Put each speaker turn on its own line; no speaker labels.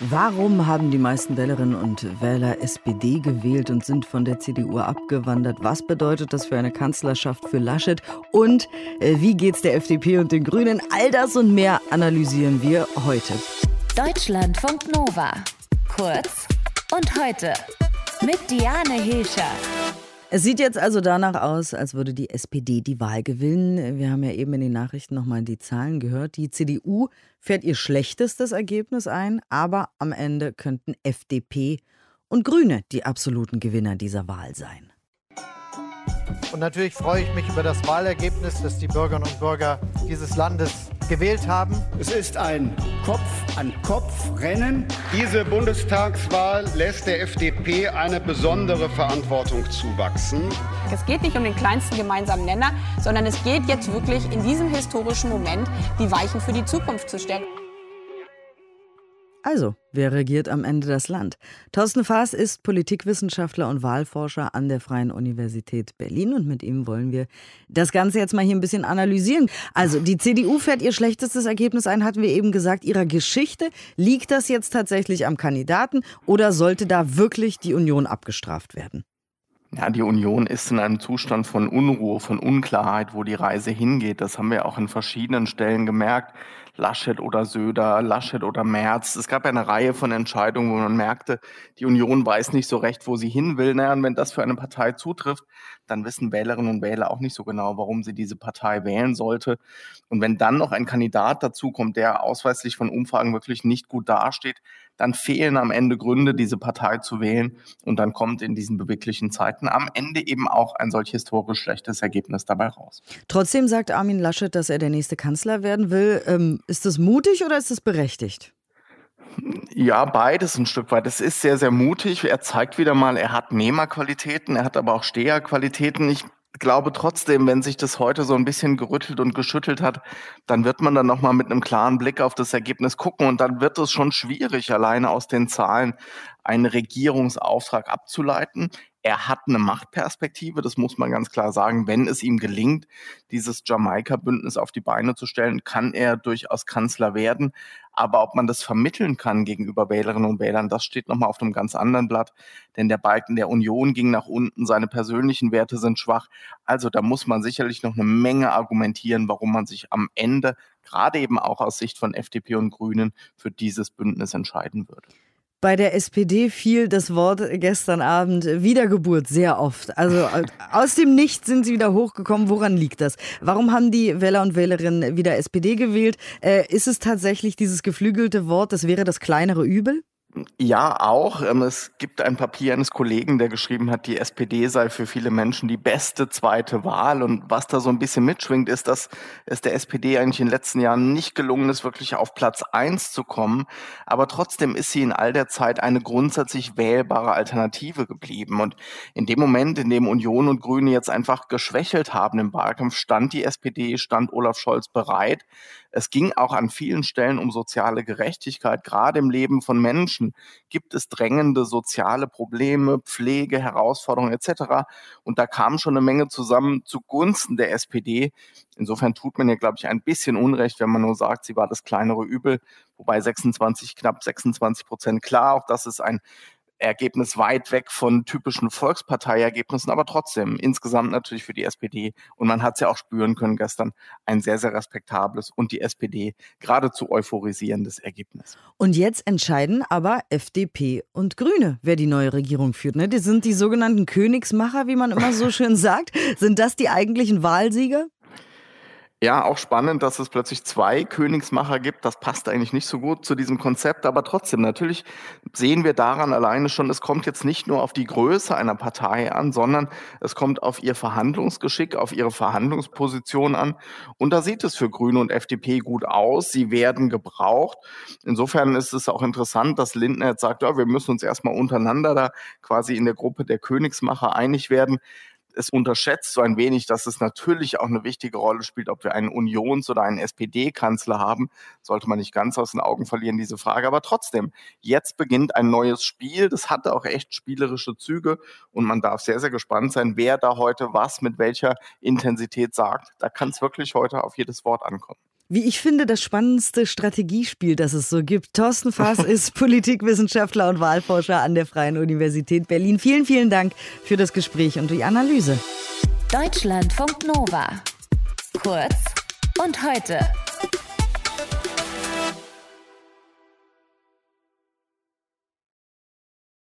Warum haben die meisten Wählerinnen und Wähler SPD gewählt und sind von der CDU abgewandert? Was bedeutet das für eine Kanzlerschaft für Laschet? Und äh, wie geht's der FDP und den Grünen? All das und mehr analysieren wir heute.
Deutschlandfunk Nova. Kurz und heute mit Diane Hilscher.
Es sieht jetzt also danach aus, als würde die SPD die Wahl gewinnen. Wir haben ja eben in den Nachrichten nochmal die Zahlen gehört. Die CDU fährt ihr schlechtestes Ergebnis ein, aber am Ende könnten FDP und Grüne die absoluten Gewinner dieser Wahl sein.
Und natürlich freue ich mich über das Wahlergebnis, das die Bürgerinnen und Bürger dieses Landes gewählt haben.
Es ist ein Kopf-an-Kopf-Rennen.
Diese Bundestagswahl lässt der FDP eine besondere Verantwortung zuwachsen.
Es geht nicht um den kleinsten gemeinsamen Nenner, sondern es geht jetzt wirklich in diesem historischen Moment, die Weichen für die Zukunft zu stellen.
Also, wer regiert am Ende das Land? Thorsten Faas ist Politikwissenschaftler und Wahlforscher an der Freien Universität Berlin und mit ihm wollen wir das Ganze jetzt mal hier ein bisschen analysieren. Also, die CDU fährt ihr schlechtestes Ergebnis ein, hatten wir eben gesagt, ihrer Geschichte. Liegt das jetzt tatsächlich am Kandidaten oder sollte da wirklich die Union abgestraft werden?
Ja, die Union ist in einem Zustand von Unruhe, von Unklarheit, wo die Reise hingeht. Das haben wir auch in verschiedenen Stellen gemerkt. Laschet oder Söder, Laschet oder Merz. Es gab eine Reihe von Entscheidungen, wo man merkte, die Union weiß nicht so recht, wo sie hin will. Naja, und wenn das für eine Partei zutrifft, dann wissen Wählerinnen und Wähler auch nicht so genau, warum sie diese Partei wählen sollte. Und wenn dann noch ein Kandidat dazukommt, der ausweislich von Umfragen wirklich nicht gut dasteht, dann fehlen am Ende Gründe, diese Partei zu wählen. Und dann kommt in diesen beweglichen Zeiten am Ende eben auch ein solch historisch schlechtes Ergebnis dabei raus.
Trotzdem sagt Armin Laschet, dass er der nächste Kanzler werden will. Ähm, ist das mutig oder ist das berechtigt?
Ja, beides ein Stück weit. Es ist sehr, sehr mutig. Er zeigt wieder mal, er hat Nehmerqualitäten, er hat aber auch Steherqualitäten. Ich glaube trotzdem, wenn sich das heute so ein bisschen gerüttelt und geschüttelt hat, dann wird man dann nochmal mit einem klaren Blick auf das Ergebnis gucken und dann wird es schon schwierig, alleine aus den Zahlen einen Regierungsauftrag abzuleiten. Er hat eine Machtperspektive, das muss man ganz klar sagen. Wenn es ihm gelingt, dieses Jamaika-Bündnis auf die Beine zu stellen, kann er durchaus Kanzler werden. Aber ob man das vermitteln kann gegenüber Wählerinnen und Wählern, das steht nochmal auf einem ganz anderen Blatt. Denn der Balken der Union ging nach unten, seine persönlichen Werte sind schwach. Also da muss man sicherlich noch eine Menge argumentieren, warum man sich am Ende, gerade eben auch aus Sicht von FDP und Grünen, für dieses Bündnis entscheiden würde.
Bei der SPD fiel das Wort gestern Abend Wiedergeburt sehr oft. Also äh, aus dem Nichts sind sie wieder hochgekommen. Woran liegt das? Warum haben die Wähler und Wählerinnen wieder SPD gewählt? Äh, ist es tatsächlich dieses geflügelte Wort, das wäre das kleinere Übel?
Ja, auch. Ähm, es gibt ein Papier eines Kollegen, der geschrieben hat, die SPD sei für viele Menschen die beste zweite Wahl. Und was da so ein bisschen mitschwingt, ist, dass es der SPD eigentlich in den letzten Jahren nicht gelungen ist, wirklich auf Platz eins zu kommen. Aber trotzdem ist sie in all der Zeit eine grundsätzlich wählbare Alternative geblieben. Und in dem Moment, in dem Union und Grüne jetzt einfach geschwächelt haben im Wahlkampf, stand die SPD, stand Olaf Scholz bereit. Es ging auch an vielen Stellen um soziale Gerechtigkeit, gerade im Leben von Menschen gibt es drängende soziale Probleme, Pflege, Herausforderungen etc. Und da kam schon eine Menge zusammen zugunsten der SPD. Insofern tut man ja, glaube ich, ein bisschen Unrecht, wenn man nur sagt, sie war das kleinere Übel, wobei 26, knapp 26 Prozent klar, auch das ist ein Ergebnis weit weg von typischen Volksparteiergebnissen, aber trotzdem insgesamt natürlich für die SPD. Und man hat es ja auch spüren können gestern, ein sehr, sehr respektables und die SPD geradezu euphorisierendes Ergebnis.
Und jetzt entscheiden aber FDP und Grüne, wer die neue Regierung führt. Ne? Die sind die sogenannten Königsmacher, wie man immer so schön sagt. Sind das die eigentlichen Wahlsieger?
Ja, auch spannend, dass es plötzlich zwei Königsmacher gibt. Das passt eigentlich nicht so gut zu diesem Konzept, aber trotzdem, natürlich sehen wir daran alleine schon, es kommt jetzt nicht nur auf die Größe einer Partei an, sondern es kommt auf ihr Verhandlungsgeschick, auf ihre Verhandlungsposition an. Und da sieht es für Grüne und FDP gut aus. Sie werden gebraucht. Insofern ist es auch interessant, dass Lindner jetzt sagt, ja, wir müssen uns erstmal untereinander da quasi in der Gruppe der Königsmacher einig werden es unterschätzt so ein wenig, dass es natürlich auch eine wichtige Rolle spielt, ob wir einen Unions- oder einen SPD-Kanzler haben. Sollte man nicht ganz aus den Augen verlieren, diese Frage. Aber trotzdem, jetzt beginnt ein neues Spiel. Das hatte auch echt spielerische Züge und man darf sehr, sehr gespannt sein, wer da heute was mit welcher Intensität sagt. Da kann es wirklich heute auf jedes Wort ankommen.
Wie ich finde, das spannendste Strategiespiel, das es so gibt. Thorsten Faas ist Politikwissenschaftler und Wahlforscher an der Freien Universität Berlin. Vielen, vielen Dank für das Gespräch und die Analyse.
Deutschlandfunk Nova. Kurz und heute.